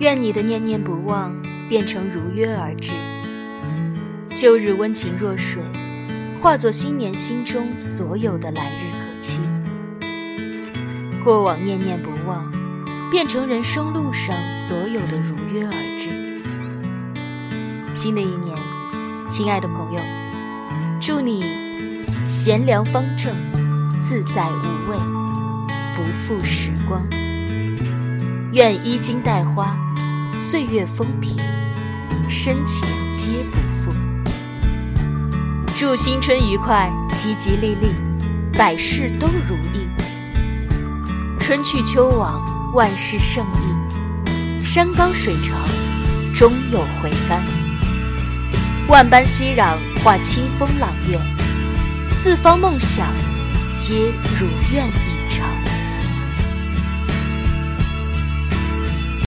愿你的念念不忘变成如约而至，旧日温情若水，化作新年心中所有的来日可期。过往念念不忘，变成人生路上所有的如约而至。新的一年，亲爱的朋友，祝你贤良方正，自在无畏，不负时光。愿衣襟带花，岁月风平，深情皆不负。祝新春愉快，吉吉利利，百事都如意。春去秋往，万事胜意。山高水长，终有回甘。万般熙攘，化清风朗月。四方梦想，皆如愿以偿。